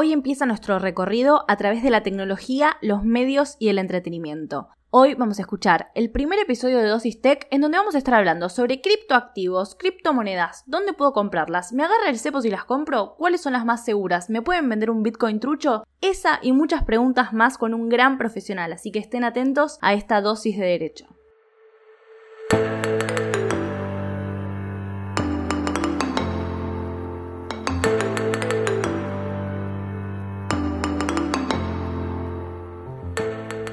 Hoy empieza nuestro recorrido a través de la tecnología, los medios y el entretenimiento. Hoy vamos a escuchar el primer episodio de Dosis Tech en donde vamos a estar hablando sobre criptoactivos, criptomonedas, dónde puedo comprarlas, me agarra el cepo si las compro, cuáles son las más seguras, me pueden vender un Bitcoin trucho, esa y muchas preguntas más con un gran profesional, así que estén atentos a esta dosis de derecho.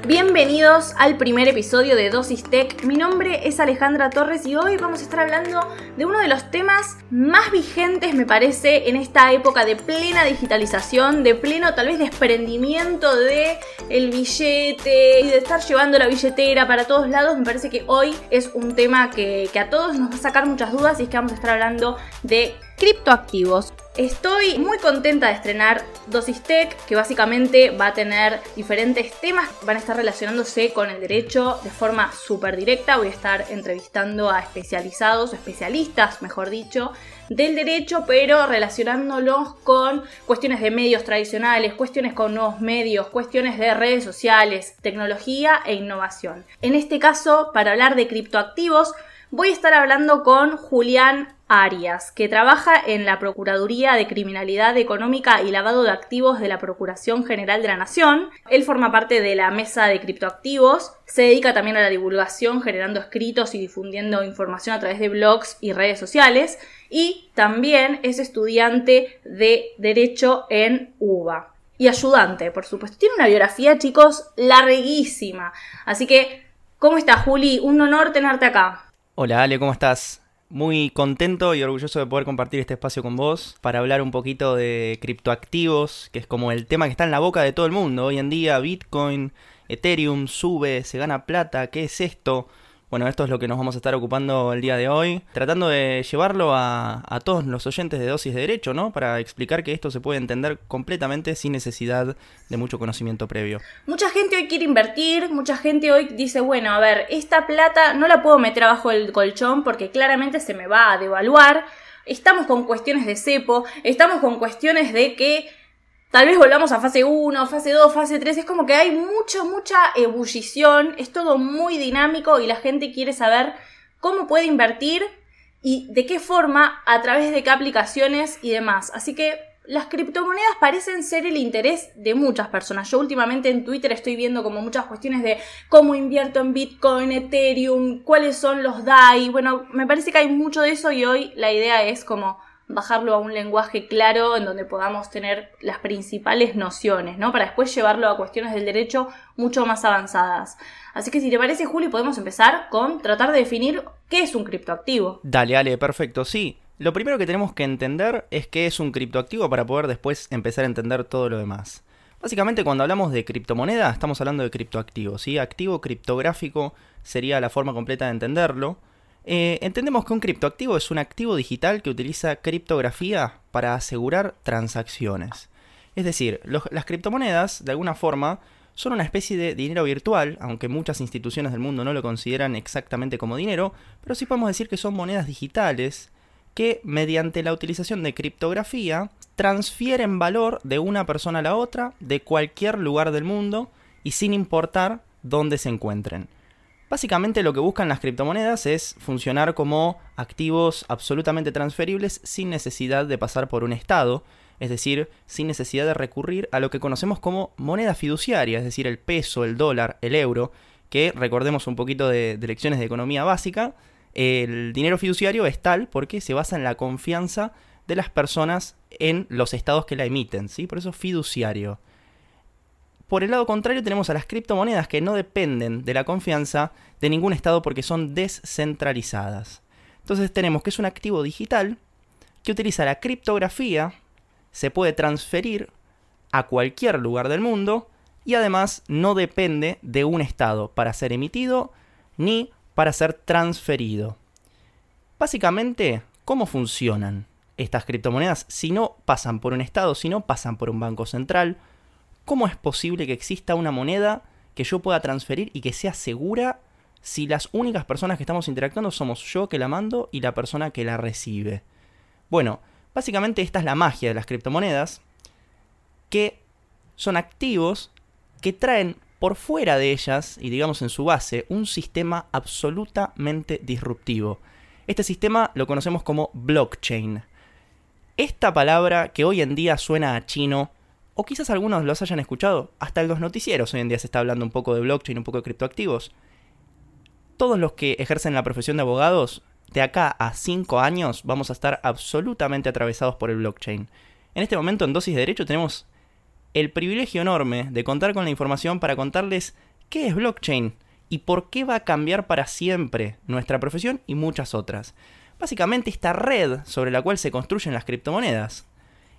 Bienvenidos al primer episodio de Dosis Tech. Mi nombre es Alejandra Torres y hoy vamos a estar hablando de uno de los temas más vigentes, me parece, en esta época de plena digitalización, de pleno tal vez desprendimiento de el billete y de estar llevando la billetera para todos lados. Me parece que hoy es un tema que, que a todos nos va a sacar muchas dudas y es que vamos a estar hablando de criptoactivos. Estoy muy contenta de estrenar Dosis Tech, que básicamente va a tener diferentes temas, van a estar relacionándose con el derecho de forma súper directa. Voy a estar entrevistando a especializados o especialistas, mejor dicho, del derecho, pero relacionándolos con cuestiones de medios tradicionales, cuestiones con nuevos medios, cuestiones de redes sociales, tecnología e innovación. En este caso, para hablar de criptoactivos, voy a estar hablando con Julián Arias, que trabaja en la Procuraduría de Criminalidad Económica y Lavado de Activos de la Procuración General de la Nación. Él forma parte de la mesa de criptoactivos, se dedica también a la divulgación, generando escritos y difundiendo información a través de blogs y redes sociales, y también es estudiante de Derecho en UBA. Y ayudante, por supuesto. Tiene una biografía, chicos, larguísima. Así que, ¿cómo estás, Juli? Un honor tenerte acá. Hola, Ale, ¿cómo estás? Muy contento y orgulloso de poder compartir este espacio con vos para hablar un poquito de criptoactivos, que es como el tema que está en la boca de todo el mundo. Hoy en día Bitcoin, Ethereum sube, se gana plata, ¿qué es esto? Bueno, esto es lo que nos vamos a estar ocupando el día de hoy, tratando de llevarlo a, todos los oyentes de dosis de derecho, ¿no? Para explicar que esto se puede entender completamente sin necesidad de mucho conocimiento previo. Mucha gente hoy quiere invertir, mucha gente hoy dice, bueno, a ver, esta plata no la puedo meter abajo del colchón porque claramente se me va a devaluar. Estamos con cuestiones de cepo, estamos con cuestiones de que Tal vez volvamos a fase 1, fase 2, fase 3. Es como que hay mucha, mucha ebullición. Es todo muy dinámico y la gente quiere saber cómo puede invertir y de qué forma, a través de qué aplicaciones y demás. Así que las criptomonedas parecen ser el interés de muchas personas. Yo últimamente en Twitter estoy viendo como muchas cuestiones de cómo invierto en Bitcoin, Ethereum, cuáles son los DAI. Bueno, me parece que hay mucho de eso y hoy la idea es como bajarlo a un lenguaje claro en donde podamos tener las principales nociones, ¿no? Para después llevarlo a cuestiones del derecho mucho más avanzadas. Así que si te parece, Juli, podemos empezar con tratar de definir qué es un criptoactivo. Dale, dale, perfecto, sí. Lo primero que tenemos que entender es qué es un criptoactivo para poder después empezar a entender todo lo demás. Básicamente cuando hablamos de criptomoneda estamos hablando de criptoactivo, ¿sí? Activo criptográfico sería la forma completa de entenderlo. Eh, entendemos que un criptoactivo es un activo digital que utiliza criptografía para asegurar transacciones. Es decir, las criptomonedas, de alguna forma, son una especie de dinero virtual, aunque muchas instituciones del mundo no lo consideran exactamente como dinero, pero sí podemos decir que son monedas digitales que, mediante la utilización de criptografía, transfieren valor de una persona a la otra, de cualquier lugar del mundo, y sin importar dónde se encuentren. Básicamente lo que buscan las criptomonedas es funcionar como activos absolutamente transferibles sin necesidad de pasar por un estado, es decir, sin necesidad de recurrir a lo que conocemos como moneda fiduciaria, es decir, el peso, el dólar, el euro, que recordemos un poquito de, lecciones de economía básica, el dinero fiduciario es tal porque se basa en la confianza de las personas en los estados que la emiten, ¿sí? Por eso fiduciario. Por el lado contrario tenemos a las criptomonedas que no dependen de la confianza de ningún estado porque son descentralizadas. Entonces tenemos que es un activo digital que utiliza la criptografía, se puede transferir a cualquier lugar del mundo y además no depende de un estado para ser emitido ni para ser transferido. Básicamente, ¿cómo funcionan estas criptomonedas si no pasan por un estado, si no pasan por un banco central? ¿Cómo es posible que exista una moneda que yo pueda transferir y que sea segura si las únicas personas que estamos interactuando somos yo que la mando y la persona que la recibe? Bueno, básicamente esta es la magia de las criptomonedas. que son activos que traen por fuera de ellas y digamos en su base un sistema absolutamente disruptivo. Este sistema lo conocemos como blockchain. Esta palabra que hoy en día suena a chino, o quizás algunos los hayan escuchado, hasta en los noticieros hoy en día se está hablando un poco de blockchain, un poco de criptoactivos. Todos los que ejercen la profesión de abogados, de acá a 5 años vamos a estar absolutamente atravesados por el blockchain. En este momento en Dosis de Derecho tenemos el privilegio enorme de contar con la información para contarles qué es blockchain y por qué va a cambiar para siempre nuestra profesión y muchas otras. Básicamente esta red sobre la cual se construyen las criptomonedas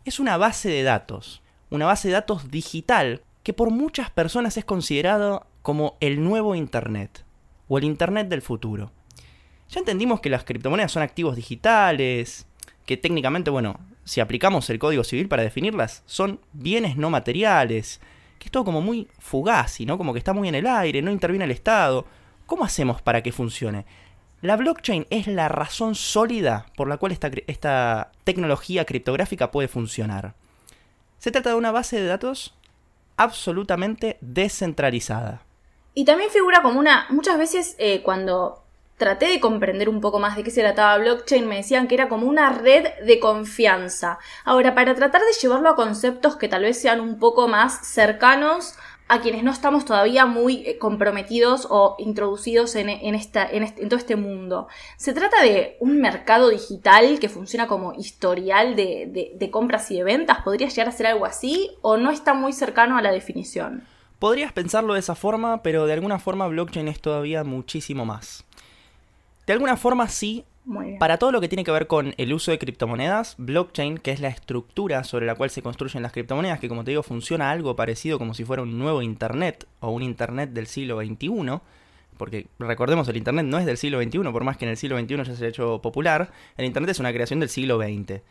es una base de datos, una base de datos digital que por muchas personas es considerado como el nuevo Internet o el Internet del futuro. Ya entendimos que las criptomonedas son activos digitales, que técnicamente, bueno, si aplicamos el Código Civil para definirlas, son bienes no materiales, que es todo como muy fugaz, ¿no? Como que está muy en el aire, no interviene el Estado. ¿Cómo hacemos para que funcione? La blockchain es la razón sólida por la cual esta, esta tecnología criptográfica puede funcionar. Se trata de una base de datos absolutamente descentralizada. Y también figura como una, muchas veces eh, cuando traté de comprender un poco más de qué se trataba blockchain, me decían que era como una red de confianza. Ahora, para tratar de llevarlo a conceptos que tal vez sean un poco más cercanos a quienes no estamos todavía muy eh, comprometidos o introducidos en, este, todo este mundo. Se trata de un mercado digital que funciona como historial de, de compras y de ventas. ¿Podría llegar a ser algo así o no está muy cercano a la definición? Podrías pensarlo de esa forma, pero de alguna forma blockchain es todavía muchísimo más. De alguna forma sí. Para todo lo que tiene que ver con el uso de criptomonedas, blockchain, que es la estructura sobre la cual se construyen las criptomonedas, que como te digo funciona algo parecido como si fuera un nuevo Internet o un Internet del siglo XXI, porque recordemos, el Internet no es del siglo XXI, por más que en el siglo XXI ya se haya hecho popular, el Internet es una creación del siglo XX.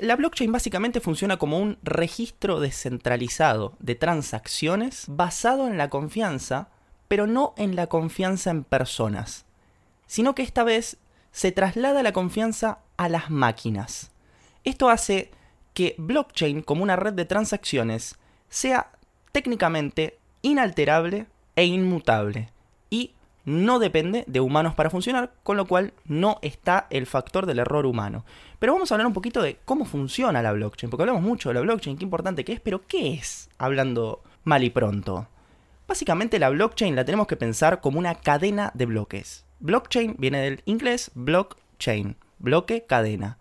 La blockchain básicamente funciona como un registro descentralizado de transacciones basado en la confianza, pero no en la confianza en personas sino que esta vez se traslada la confianza a las máquinas. Esto hace que blockchain como una red de transacciones sea técnicamente inalterable e inmutable y no depende de humanos para funcionar, con lo cual no está el factor del error humano. Pero vamos a hablar un poquito de cómo funciona la blockchain, porque hablamos mucho de la blockchain, qué importante que es, pero ¿qué es? Hablando mal y pronto. Básicamente la blockchain la tenemos que pensar como una cadena de bloques. Blockchain viene del inglés blockchain, bloque, cadena.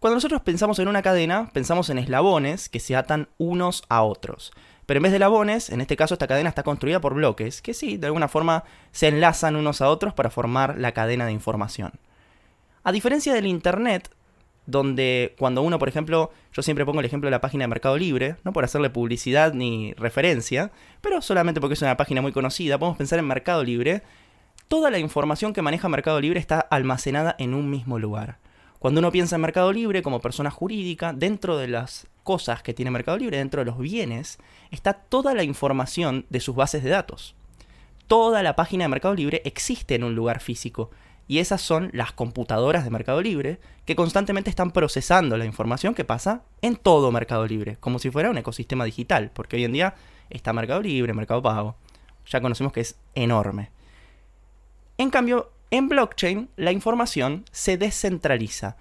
Cuando nosotros pensamos en una cadena, pensamos en eslabones que se atan unos a otros. Pero en vez de eslabones, en este caso esta cadena está construida por bloques, que sí, de alguna forma se enlazan unos a otros para formar la cadena de información. A diferencia del Internet, donde cuando uno, por ejemplo, yo siempre pongo el ejemplo de la página de Mercado Libre, no por hacerle publicidad ni referencia, pero solamente porque es una página muy conocida, podemos pensar en Mercado Libre toda la información que maneja Mercado Libre está almacenada en un mismo lugar. Cuando uno piensa en Mercado Libre como persona jurídica, dentro de las cosas que tiene Mercado Libre, dentro de los bienes, está toda la información de sus bases de datos. Toda la página de Mercado Libre existe en un lugar físico y esas son las computadoras de Mercado Libre que constantemente están procesando la información que pasa en todo Mercado Libre, como si fuera un ecosistema digital, porque hoy en día está Mercado Libre, Mercado Pago. Ya conocemos que es enorme. En cambio, en blockchain la información se descentraliza.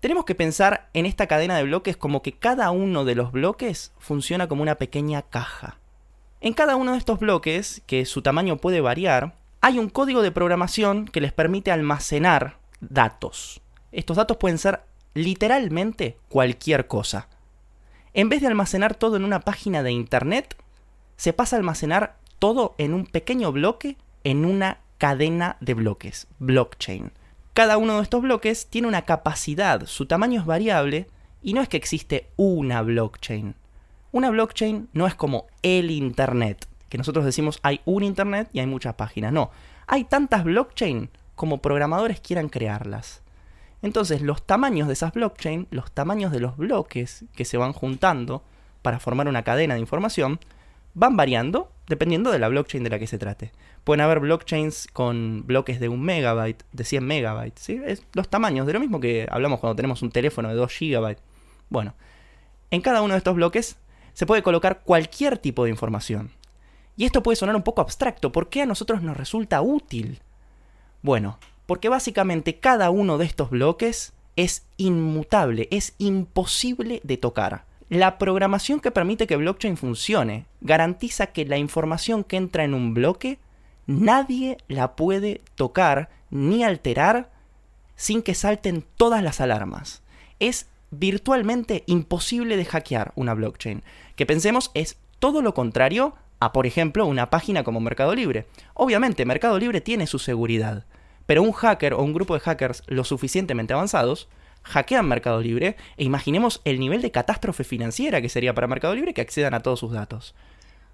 Tenemos que pensar en esta cadena de bloques como que cada uno de los bloques funciona como una pequeña caja. En cada uno de estos bloques, que su tamaño puede variar, hay un código de programación que les permite almacenar datos. Estos datos pueden ser literalmente cualquier cosa. En vez de almacenar todo en una página de internet, se pasa a almacenar todo en un pequeño bloque en una cadena de bloques, blockchain. Cada uno de estos bloques tiene una capacidad, su tamaño es variable y no es que existe una blockchain. Una blockchain no es como el Internet, que nosotros decimos hay un Internet y hay muchas páginas. No, hay tantas blockchain como programadores quieran crearlas. Entonces los tamaños de esas blockchain, los tamaños de los bloques que se van juntando para formar una cadena de información, van variando dependiendo de la blockchain de la que se trate. Pueden haber blockchains con bloques de un megabyte, de 100 megabytes. Es los tamaños, de lo mismo que hablamos cuando tenemos un teléfono de 2 gigabytes. Bueno, En cada uno de estos bloques se puede colocar cualquier tipo de información. Y esto puede sonar un poco abstracto. ¿Por qué a nosotros nos resulta útil? Bueno, porque básicamente cada uno de estos bloques es inmutable, es imposible de tocar. La programación que permite que blockchain funcione garantiza que la información que entra en un bloque nadie la puede tocar ni alterar sin que salten todas las alarmas. Es virtualmente imposible de hackear una blockchain, que pensemos es todo lo contrario a, por ejemplo, una página como Mercado Libre. Obviamente, Mercado Libre tiene su seguridad, pero un hacker o un grupo de hackers lo suficientemente avanzados hackean Mercado Libre e imaginemos el nivel de catástrofe financiera que sería para Mercado Libre que accedan a todos sus datos.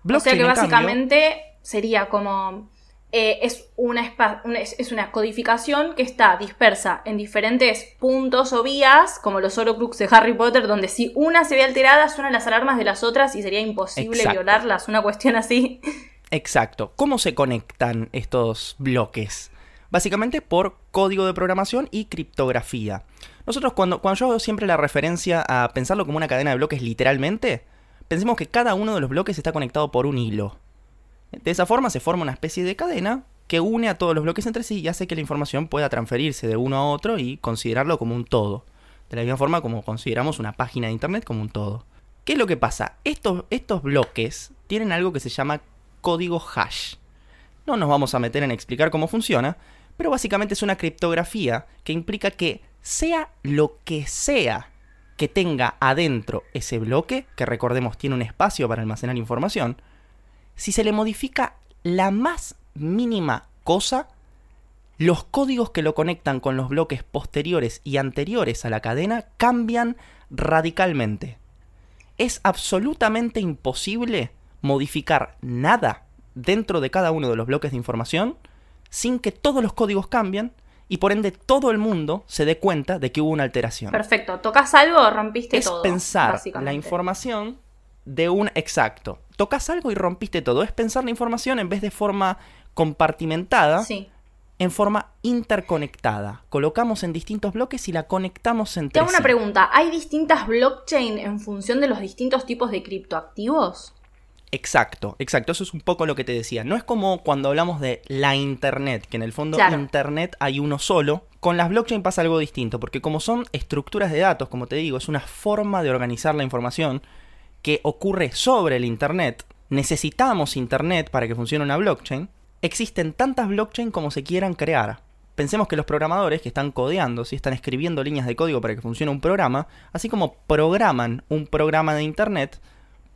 o sea que básicamente sería como eh, es, una, es, una codificación que está dispersa en diferentes puntos o vías, como los Horocrux de Harry Potter, donde si una se ve alterada, suenan las alarmas de las otras y sería imposible violarlas, una cuestión así. Exacto. ¿Cómo se conectan estos bloques? Básicamente por código de programación y criptografía. Nosotros cuando, cuando yo hago siempre la referencia a pensarlo como una cadena de bloques literalmente, pensemos que cada uno de los bloques está conectado por un hilo. De esa forma se forma una especie de cadena que une a todos los bloques entre sí y hace que la información pueda transferirse de uno a otro y considerarlo como un todo. De la misma forma como consideramos una página de internet como un todo. ¿Qué es lo que pasa? Estos, estos bloques tienen algo que se llama código hash. No nos vamos a meter en explicar cómo funciona, pero básicamente es una criptografía que implica que sea lo que sea que tenga adentro ese bloque, que recordemos tiene un espacio para almacenar información, si se le modifica la más mínima cosa, los códigos que lo conectan con los bloques posteriores y anteriores a la cadena cambian radicalmente. Es absolutamente imposible modificar nada dentro de cada uno de los bloques de información sin que todos los códigos cambien y por ende todo el mundo se dé cuenta de que hubo una alteración. Perfecto, tocas algo, rompiste es todo. Es pensar la información de un exacto. Tocas algo y rompiste todo. Es pensar la información en vez de forma compartimentada, en forma interconectada. Colocamos en distintos bloques y la conectamos entre Te hago una pregunta. ¿Hay distintas blockchain en función de los distintos tipos de criptoactivos? Exacto, exacto. Eso es un poco lo que te decía. No es como cuando hablamos de la Internet, que en el fondo Internet hay uno solo. Con las blockchain pasa algo distinto, porque como son estructuras de datos, como te digo, es una forma de organizar la información que ocurre sobre el Internet, necesitamos Internet para que funcione una blockchain, existen tantas blockchain como se quieran crear. Pensemos que los programadores que están codeando, si están escribiendo líneas de código para que funcione un programa, así como programan un programa de Internet,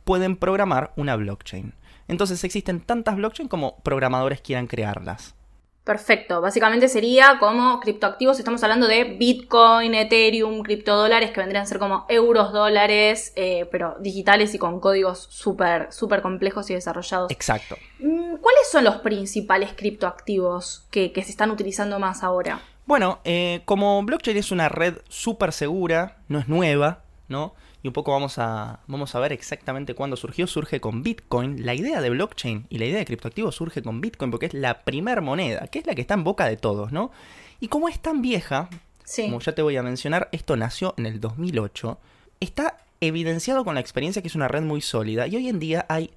pueden programar una blockchain. Entonces existen tantas blockchain como programadores quieran crearlas. Perfecto, básicamente sería como criptoactivos, estamos hablando de Bitcoin, Ethereum, criptodólares que vendrían a ser como euros, dólares, eh, pero digitales y con códigos súper super complejos y desarrollados. Exacto. Mm, ¿Cuáles son los principales criptoactivos que, se están utilizando más ahora? Bueno, eh, como blockchain es una red súper segura, no es nueva, ¿no? Y un poco vamos a, vamos a ver exactamente cuándo surgió. Surge con Bitcoin. La idea de blockchain y la idea de criptoactivos surge con Bitcoin porque es la primer moneda, que es la que está en boca de todos, ¿no? Y como es tan vieja, como ya te voy a mencionar, esto nació en el 2008, está evidenciado con la experiencia que es una red muy sólida y hoy en día hay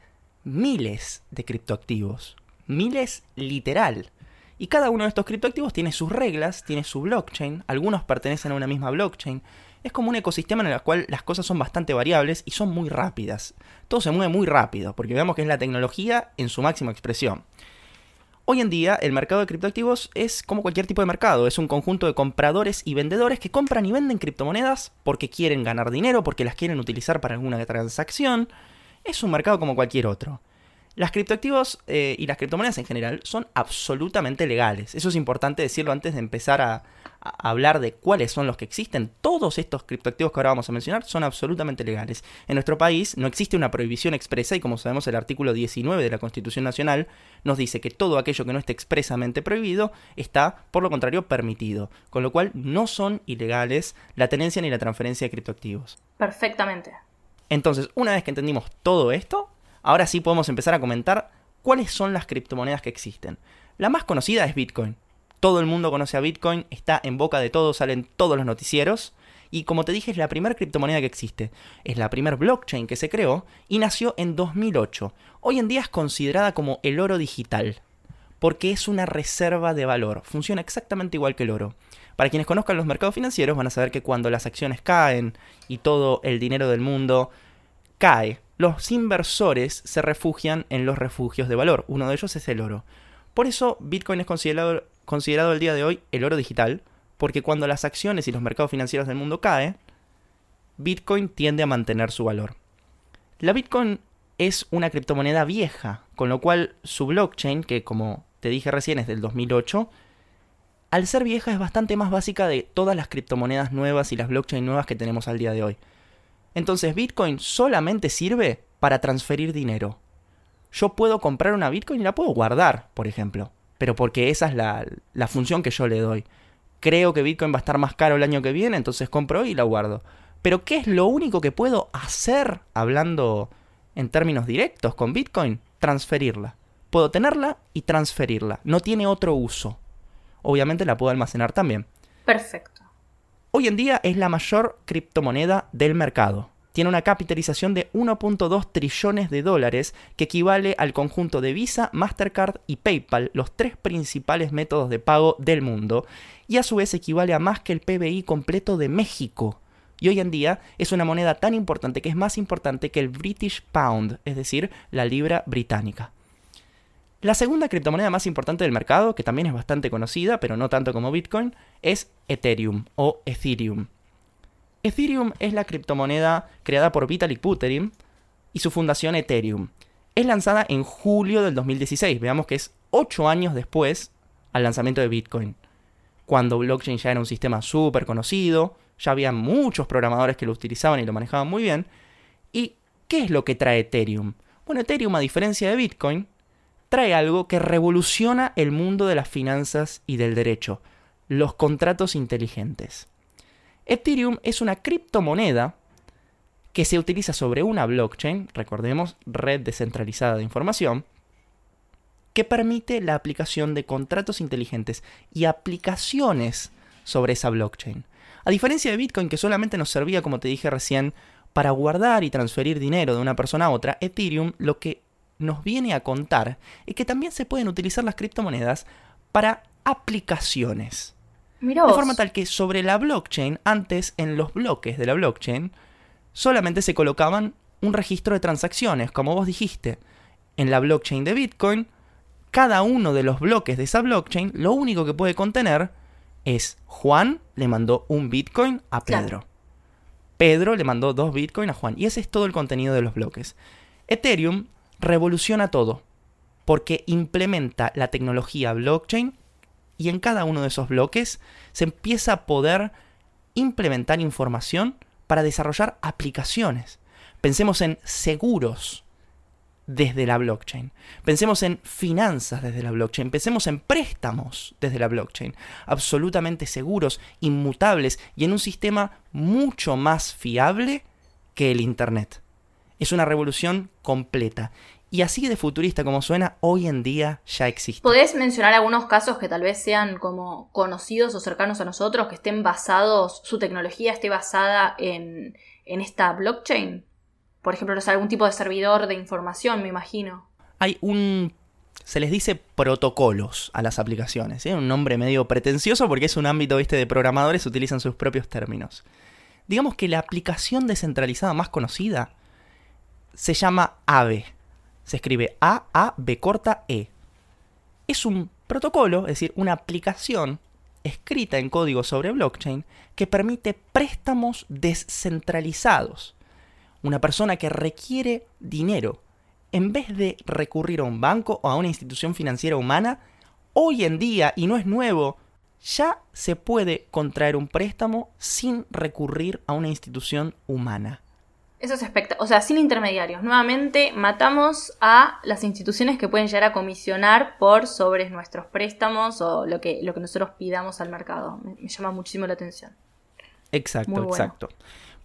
miles de criptoactivos. Miles literal. Y cada uno de estos criptoactivos tiene sus reglas, tiene su blockchain, algunos pertenecen a una misma blockchain, es como un ecosistema en el cual las cosas son bastante variables y son muy rápidas. Todo se mueve muy rápido, porque vemos que es la tecnología en su máxima expresión. Hoy en día el mercado de criptoactivos es como cualquier tipo de mercado, es un conjunto de compradores y vendedores que compran y venden criptomonedas porque quieren ganar dinero, porque las quieren utilizar para alguna transacción. Es un mercado como cualquier otro. Las criptoactivos eh, y las criptomonedas en general son absolutamente legales. Eso es importante decirlo antes de empezar a, hablar de cuáles son los que existen. Todos estos criptoactivos que ahora vamos a mencionar son absolutamente legales. En nuestro país no existe una prohibición expresa y como sabemos el artículo 19 de la Constitución Nacional nos dice que todo aquello que no esté expresamente prohibido está, por lo contrario, permitido. Con lo cual no son ilegales la tenencia ni la transferencia de criptoactivos. Perfectamente. Entonces, una vez que entendimos todo esto, Ahora sí podemos empezar a comentar cuáles son las criptomonedas que existen. La más conocida es Bitcoin. Todo el mundo conoce a Bitcoin, está en boca de todos, salen todos los noticieros. Y como te dije, es la primera criptomoneda que existe. Es la primera blockchain que se creó y nació en 2008. Hoy en día es considerada como el oro digital, porque es una reserva de valor. Funciona exactamente igual que el oro. Para quienes conozcan los mercados financieros van a saber que cuando las acciones caen y todo el dinero del mundo cae, los inversores se refugian en los refugios de valor. Uno de ellos es el oro. Por eso Bitcoin es considerado, considerado el día de hoy el oro digital, porque cuando las acciones y los mercados financieros del mundo caen, Bitcoin tiende a mantener su valor. La Bitcoin es una criptomoneda vieja, con lo cual su blockchain, que como te dije recién es del 2008, al ser vieja es bastante más básica de todas las criptomonedas nuevas y las blockchain nuevas que tenemos al día de hoy. Entonces Bitcoin solamente sirve para transferir dinero. Yo puedo comprar una Bitcoin y la puedo guardar, por ejemplo, pero porque esa es la, la función que yo le doy. Creo que Bitcoin va a estar más caro el año que viene, entonces compro y la guardo. Pero ¿qué es lo único que puedo hacer hablando en términos directos con Bitcoin? Transferirla. Puedo tenerla y transferirla. No tiene otro uso obviamente la puedo almacenar también. Perfecto. Hoy en día es la mayor criptomoneda del mercado. Tiene una capitalización de 1.2 trillones de dólares, que equivale al conjunto de Visa, Mastercard y PayPal, los tres principales métodos de pago del mundo, y a su vez equivale a más que el PBI completo de México. Y hoy en día es una moneda tan importante que es más importante que el British Pound, es decir, la libra británica. La segunda criptomoneda más importante del mercado, que también es bastante conocida, pero no tanto como Bitcoin, es Ethereum o Ethereum. Ethereum es la criptomoneda creada por Vitalik Buterin y su fundación Ethereum. Es lanzada en julio del 2016, veamos que es 8 años después al lanzamiento de Bitcoin, cuando blockchain ya era un sistema súper conocido, ya había muchos programadores que lo utilizaban y lo manejaban muy bien. ¿Y qué es lo que trae Ethereum? Bueno, Ethereum, a diferencia de Bitcoin, trae algo que revoluciona el mundo de las finanzas y del derecho, los contratos inteligentes. Ethereum es una criptomoneda que se utiliza sobre una blockchain, recordemos, red descentralizada de información, que permite la aplicación de contratos inteligentes y aplicaciones sobre esa blockchain. A diferencia de Bitcoin, que solamente nos servía, como te dije recién, para guardar y transferir dinero de una persona a otra, Ethereum lo que nos viene a contar es que también se pueden utilizar las criptomonedas para aplicaciones. De forma tal que sobre la blockchain, antes en los bloques de la blockchain, solamente se colocaban un registro de transacciones, como vos dijiste. En la blockchain de Bitcoin, cada uno de los bloques de esa blockchain, lo único que puede contener es Juan le mandó un Bitcoin a Pedro. Pedro le mandó dos Bitcoin a Juan. Y ese es todo el contenido de los bloques. Ethereum revoluciona todo, porque implementa la tecnología blockchain y en cada uno de esos bloques se empieza a poder implementar información para desarrollar aplicaciones. Pensemos en seguros desde la blockchain. Pensemos en finanzas desde la blockchain. Pensemos en préstamos desde la blockchain. Absolutamente seguros, inmutables y en un sistema mucho más fiable que el Internet. Es una revolución completa. Y así de futurista como suena, hoy en día ya existe. ¿Podés mencionar algunos casos que tal vez sean como conocidos o cercanos a nosotros, que estén basados, su tecnología esté basada en, esta blockchain? Por ejemplo, no algún tipo de servidor de información, me imagino. Hay un se les dice protocolos a las aplicaciones. ¿eh? Un nombre medio pretencioso porque es un ámbito ¿viste? de programadores, utilizan sus propios términos. Digamos que la aplicación descentralizada más conocida se llama AVE. Se escribe A-A-B corta E. Es un protocolo, es decir, una aplicación escrita en código sobre blockchain que permite préstamos descentralizados. Una persona que requiere dinero, en vez de recurrir a un banco o a una institución financiera humana, hoy en día, y no es nuevo, ya se puede contraer un préstamo sin recurrir a una institución humana. Eso es espectacular. O sea, sin intermediarios. Nuevamente, matamos a las instituciones que pueden llegar a comisionar por sobre nuestros préstamos o lo que, lo que nosotros pidamos al mercado. Me, llama muchísimo la atención. Exacto, exacto.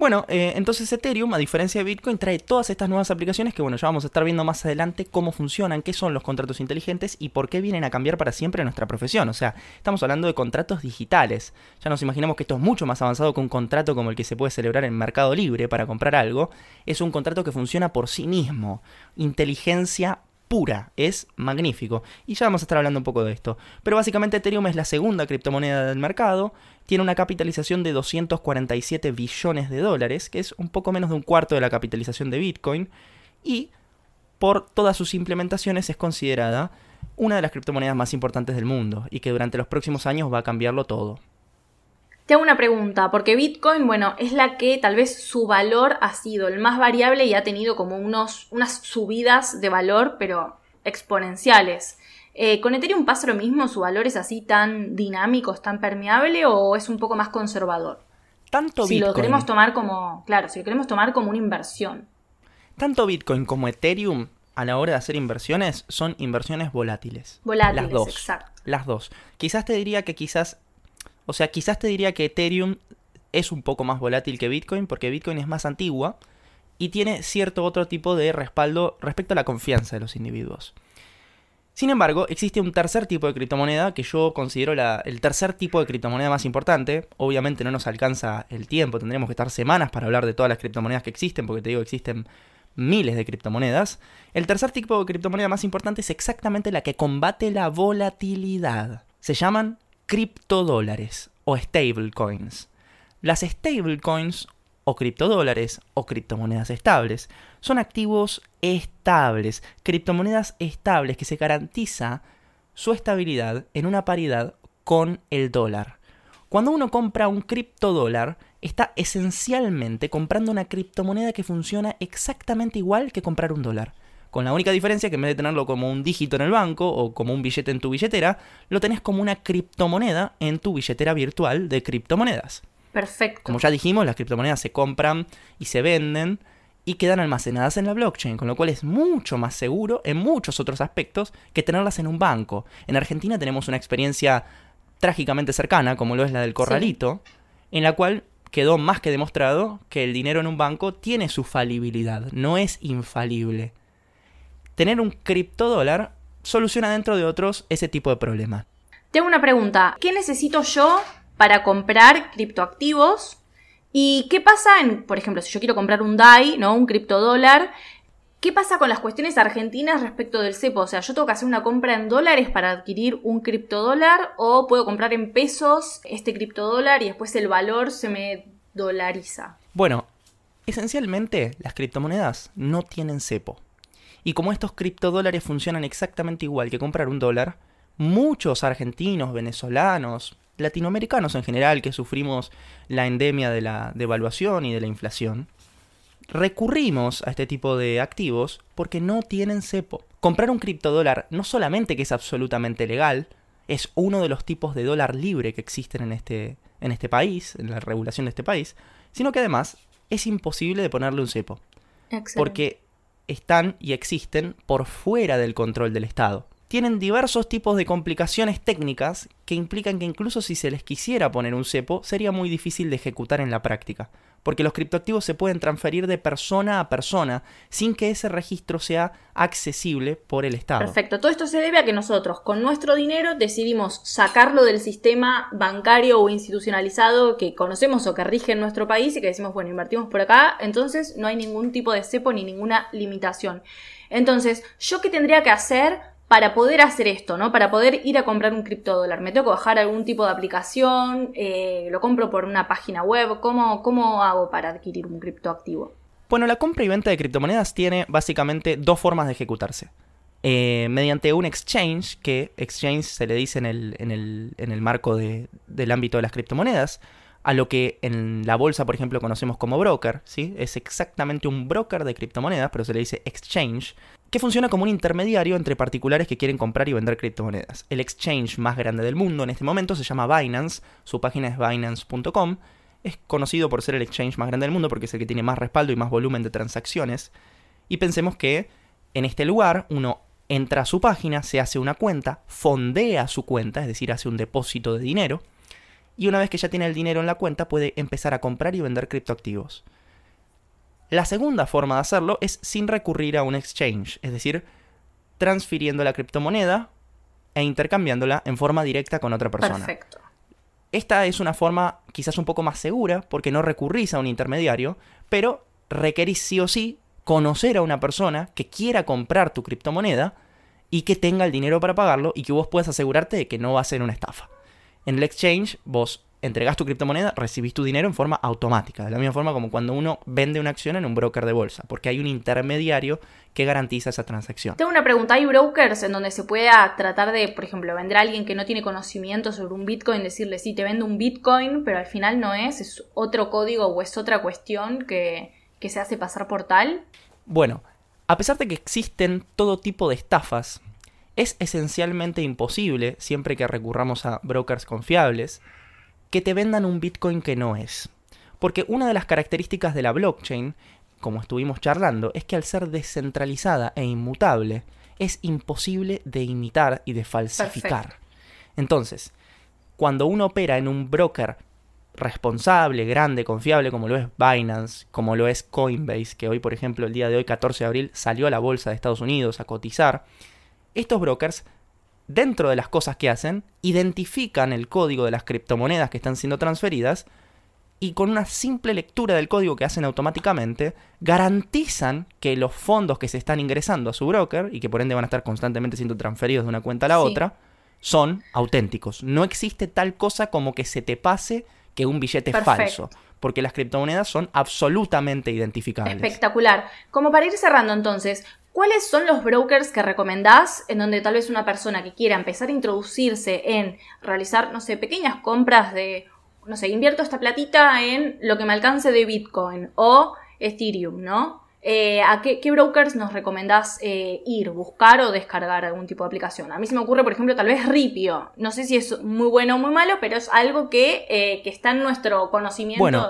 Bueno, eh, entonces Ethereum, a diferencia de Bitcoin, trae todas estas nuevas aplicaciones que, bueno, ya vamos a estar viendo más adelante cómo funcionan, qué son los contratos inteligentes y por qué vienen a cambiar para siempre nuestra profesión. O sea, estamos hablando de contratos digitales. Ya nos imaginamos que esto es mucho más avanzado que un contrato como el que se puede celebrar en Mercado Libre para comprar algo. Es un contrato que funciona por sí mismo. Inteligencia pura, es magnífico. Y ya vamos a estar hablando un poco de esto. Pero básicamente Ethereum es la segunda criptomoneda del mercado, tiene una capitalización de 247 billones de dólares, que es un poco menos de un cuarto de la capitalización de Bitcoin, y por todas sus implementaciones es considerada una de las criptomonedas más importantes del mundo y que durante los próximos años va a cambiarlo todo. Te hago una pregunta, porque Bitcoin, bueno, es la que tal vez su valor ha sido el más variable y ha tenido como unos, unas subidas de valor, pero exponenciales. Eh, ¿Con Ethereum pasa lo mismo? ¿Su valor es así tan dinámico, tan permeable o es un poco más conservador? Tanto si lo queremos tomar como, claro, si lo queremos tomar como una inversión. Tanto Bitcoin como Ethereum a la hora de hacer inversiones son inversiones volátiles. Volátiles, las dos. exacto. Las dos. Quizás te diría que quizás o sea, quizás te diría que Ethereum es un poco más volátil que Bitcoin porque Bitcoin es más antigua y tiene cierto otro tipo de respaldo respecto a la confianza de los individuos. Sin embargo, existe un tercer tipo de criptomoneda que yo considero el tercer tipo de criptomoneda más importante. Obviamente no nos alcanza el tiempo, tendremos que estar semanas para hablar de todas las criptomonedas que existen, porque te digo, existen miles de criptomonedas. El tercer tipo de criptomoneda más importante es exactamente la que combate la volatilidad. Se llaman criptodólares o stablecoins. Las stablecoins o criptodólares o criptomonedas estables son activos estables, criptomonedas estables que se garantiza su estabilidad en una paridad con el dólar. Cuando uno compra un criptodólar, está esencialmente comprando una criptomoneda que funciona exactamente igual que comprar un dólar con la única diferencia que en vez de tenerlo como un dígito en el banco o como un billete en tu billetera, lo tenés como una criptomoneda en tu billetera virtual de criptomonedas. Perfecto. Como ya dijimos, las criptomonedas se compran y se venden y quedan almacenadas en la blockchain, con lo cual es mucho más seguro en muchos otros aspectos que tenerlas en un banco. En Argentina tenemos una experiencia trágicamente cercana, como lo es la del corralito, en la cual quedó más que demostrado que el dinero en un banco tiene su falibilidad, no es infalible tener un criptodólar soluciona dentro de otros ese tipo de problema. Tengo una pregunta. ¿Qué necesito yo para comprar criptoactivos? ¿Y qué pasa en, por ejemplo, si yo quiero comprar un DAI, ¿no? Un criptodólar? ¿Qué pasa con las cuestiones argentinas respecto del cepo? O sea, ¿yo tengo que hacer una compra en dólares para adquirir un criptodólar? ¿O puedo comprar en pesos este criptodólar y después el valor se me dolariza? Bueno, esencialmente las criptomonedas no tienen cepo. Y como estos criptodólares funcionan exactamente igual que comprar un dólar, muchos argentinos, venezolanos, latinoamericanos en general que sufrimos la endemia de la devaluación y de la inflación, recurrimos a este tipo de activos porque no tienen cepo. Comprar un criptodólar no solamente que es absolutamente legal, es uno de los tipos de dólar libre que existen en este, en este país, en la regulación de este país, sino que además es imposible de ponerle un cepo. Porque están y existen por fuera del control del Estado. Tienen diversos tipos de complicaciones técnicas que implican que incluso si se les quisiera poner un cepo, sería muy difícil de ejecutar en la práctica porque los criptoactivos se pueden transferir de persona a persona sin que ese registro sea accesible por el Estado. Perfecto, todo esto se debe a que nosotros con nuestro dinero decidimos sacarlo del sistema bancario o institucionalizado que conocemos o que rige en nuestro país y que decimos, bueno, invertimos por acá, entonces no hay ningún tipo de cepo ni ninguna limitación. Entonces, ¿yo qué tendría que hacer para poder hacer esto, ¿no? Para poder ir a comprar un criptodólar. Me tengo que bajar algún tipo de aplicación, eh, lo compro por una página web. ¿Cómo, ¿Cómo hago para adquirir un criptoactivo? Bueno, la compra y venta de criptomonedas tiene básicamente dos formas de ejecutarse. Eh, mediante un exchange, que exchange se le dice en el, en el, en el marco del ámbito de las criptomonedas, a lo que en la bolsa, por ejemplo, conocemos como broker, ¿sí? Es exactamente un broker de criptomonedas, pero se le dice exchange, que funciona como un intermediario entre particulares que quieren comprar y vender criptomonedas. El exchange más grande del mundo en este momento se llama Binance, su página es binance.com, es conocido por ser el exchange más grande del mundo porque es el que tiene más respaldo y más volumen de transacciones, y pensemos que en este lugar uno entra a su página, se hace una cuenta, fondea su cuenta, es decir, hace un depósito de dinero, y una vez que ya tiene el dinero en la cuenta puede empezar a comprar y vender criptoactivos. La segunda forma de hacerlo es sin recurrir a un exchange, es decir, transfiriendo la criptomoneda e intercambiándola en forma directa con otra persona. Perfecto. Esta es una forma quizás un poco más segura porque no recurrís a un intermediario, pero requerís sí o sí conocer a una persona que quiera comprar tu criptomoneda y que tenga el dinero para pagarlo y que vos puedas asegurarte de que no va a ser una estafa. En el exchange vos entregás tu criptomoneda, recibís tu dinero en forma automática, de la misma forma como cuando uno vende una acción en un broker de bolsa, porque hay un intermediario que garantiza esa transacción. Tengo una pregunta, ¿hay brokers en donde se pueda tratar de, por ejemplo, vender a alguien que no tiene conocimiento sobre un Bitcoin, decirle, sí, te vendo un Bitcoin, pero al final no es, es otro código o es otra cuestión que, que se hace pasar por tal? Bueno, a pesar de que existen todo tipo de estafas, es esencialmente imposible, siempre que recurramos a brokers confiables, que te vendan un Bitcoin que no es. Porque una de las características de la blockchain, como estuvimos charlando, es que al ser descentralizada e inmutable, es imposible de imitar y de falsificar. Perfecto. Entonces, cuando uno opera en un broker responsable, grande, confiable, como lo es Binance, como lo es Coinbase, que hoy, por ejemplo, el día de hoy, 14 de abril, salió a la bolsa de Estados Unidos a cotizar, estos brokers dentro de las cosas que hacen, identifican el código de las criptomonedas que están siendo transferidas y con una simple lectura del código que hacen automáticamente, garantizan que los fondos que se están ingresando a su broker y que por ende van a estar constantemente siendo transferidos de una cuenta a la Sí. otra, son auténticos. No existe tal cosa como que se te pase que un billete es Perfecto. falso, porque las criptomonedas son absolutamente identificables. Espectacular. Como para ir cerrando entonces, ¿cuáles son los brokers que recomendás en donde tal vez una persona que quiera empezar a introducirse en realizar, no sé, pequeñas compras de, no sé, invierto esta platita en lo que me alcance de Bitcoin o Ethereum, ¿no? Eh, ¿A qué, brokers nos recomendás eh, ir, buscar o descargar algún tipo de aplicación? A mí se me ocurre, por ejemplo, tal vez Ripio. No sé si es muy bueno o muy malo, pero es algo que, eh, que está en nuestro conocimiento. Bueno,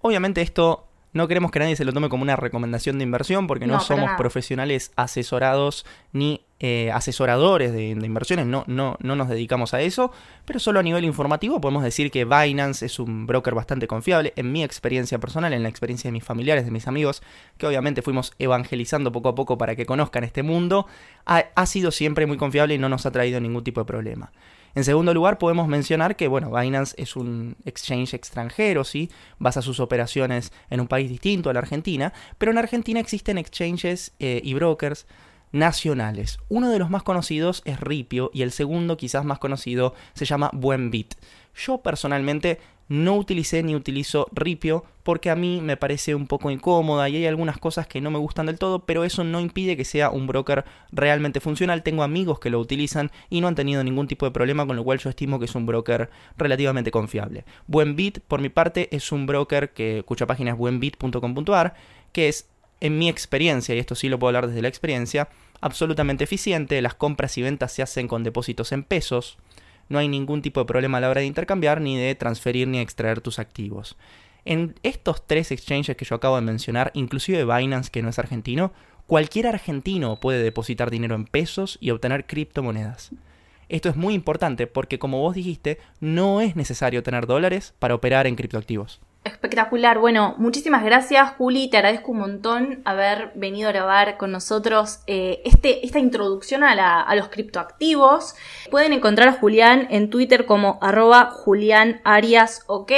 obviamente esto no queremos que nadie se lo tome como una recomendación de inversión porque no, somos profesionales asesorados ni eh, asesoradores de, de inversiones, no, no, no nos dedicamos a eso, pero solo a nivel informativo podemos decir que Binance es un broker bastante confiable, en mi experiencia personal, en la experiencia de mis familiares, de mis amigos, que obviamente fuimos evangelizando poco a poco para que conozcan este mundo, ha, ha sido siempre muy confiable y no nos ha traído ningún tipo de problema. En segundo lugar, podemos mencionar que, bueno, Binance es un exchange extranjero, ¿sí? Basa sus operaciones en un país distinto a la Argentina, pero en Argentina existen exchanges eh, y brokers nacionales. Uno de los más conocidos es Ripio y el segundo, quizás más conocido, se llama Buenbit. Yo personalmente no utilicé ni utilizo Ripio porque a mí me parece un poco incómoda y hay algunas cosas que no me gustan del todo, pero eso no impide que sea un broker realmente funcional. Tengo amigos que lo utilizan y no han tenido ningún tipo de problema, con lo cual yo estimo que es un broker relativamente confiable. Buenbit, por mi parte, es un broker que, cuya página es buenbit.com.ar, que es, en mi experiencia, y esto sí lo puedo hablar desde la experiencia, absolutamente eficiente. Las compras y ventas se hacen con depósitos en pesos no hay ningún tipo de problema a la hora de intercambiar, ni de transferir ni extraer tus activos. En estos tres exchanges que yo acabo de mencionar, inclusive Binance, que no es argentino, cualquier argentino puede depositar dinero en pesos y obtener criptomonedas. Esto es muy importante porque, como vos dijiste, no es necesario tener dólares para operar en criptoactivos. Espectacular. Bueno, muchísimas gracias, Juli. Te agradezco un montón haber venido a grabar con nosotros eh, este, esta introducción a, los criptoactivos. Pueden encontrar a Julián en Twitter como arroba Julián Arias OK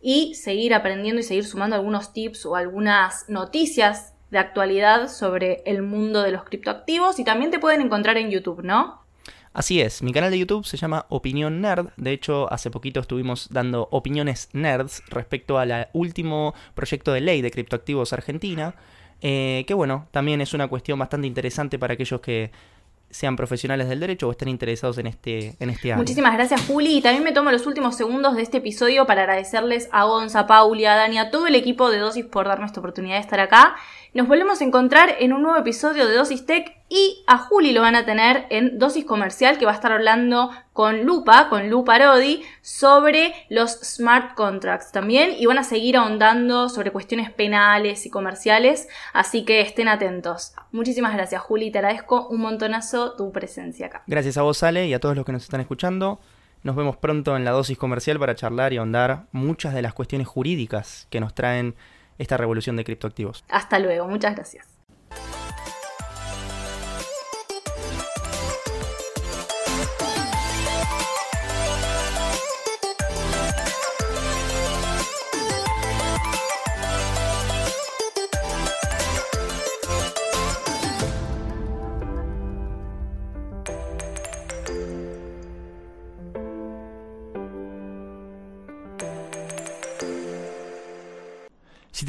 y seguir aprendiendo y seguir sumando algunos tips o algunas noticias de actualidad sobre el mundo de los criptoactivos. Y también te pueden encontrar en YouTube, ¿no? Así es, mi canal de YouTube se llama Opinión Nerd. De hecho, hace poquito estuvimos dando opiniones nerds respecto al último proyecto de ley de criptoactivos Argentina. eh, que bueno, también es una cuestión bastante interesante para aquellos que sean profesionales del derecho o estén interesados en este, en este. Muchísimas gracias, Juli. Y también me tomo los últimos segundos de este episodio para agradecerles a Gonza, Pauli, a Dani, a todo el equipo de Dosis por darme esta oportunidad de estar acá. Nos volvemos a encontrar en un nuevo episodio de Dosis Tech y a Juli lo van a tener en Dosis Comercial, que va a estar hablando con Lupa, con Lu Parodi, sobre los smart contracts también. Y van a seguir ahondando sobre cuestiones penales y comerciales, así que estén atentos. Muchísimas gracias, Juli. Te agradezco un montonazo tu presencia acá. Gracias a vos, Ale, y a todos los que nos están escuchando. Nos vemos pronto en la dosis comercial para charlar y ahondar muchas de las cuestiones jurídicas que nos traen esta revolución de criptoactivos. Hasta luego, muchas gracias.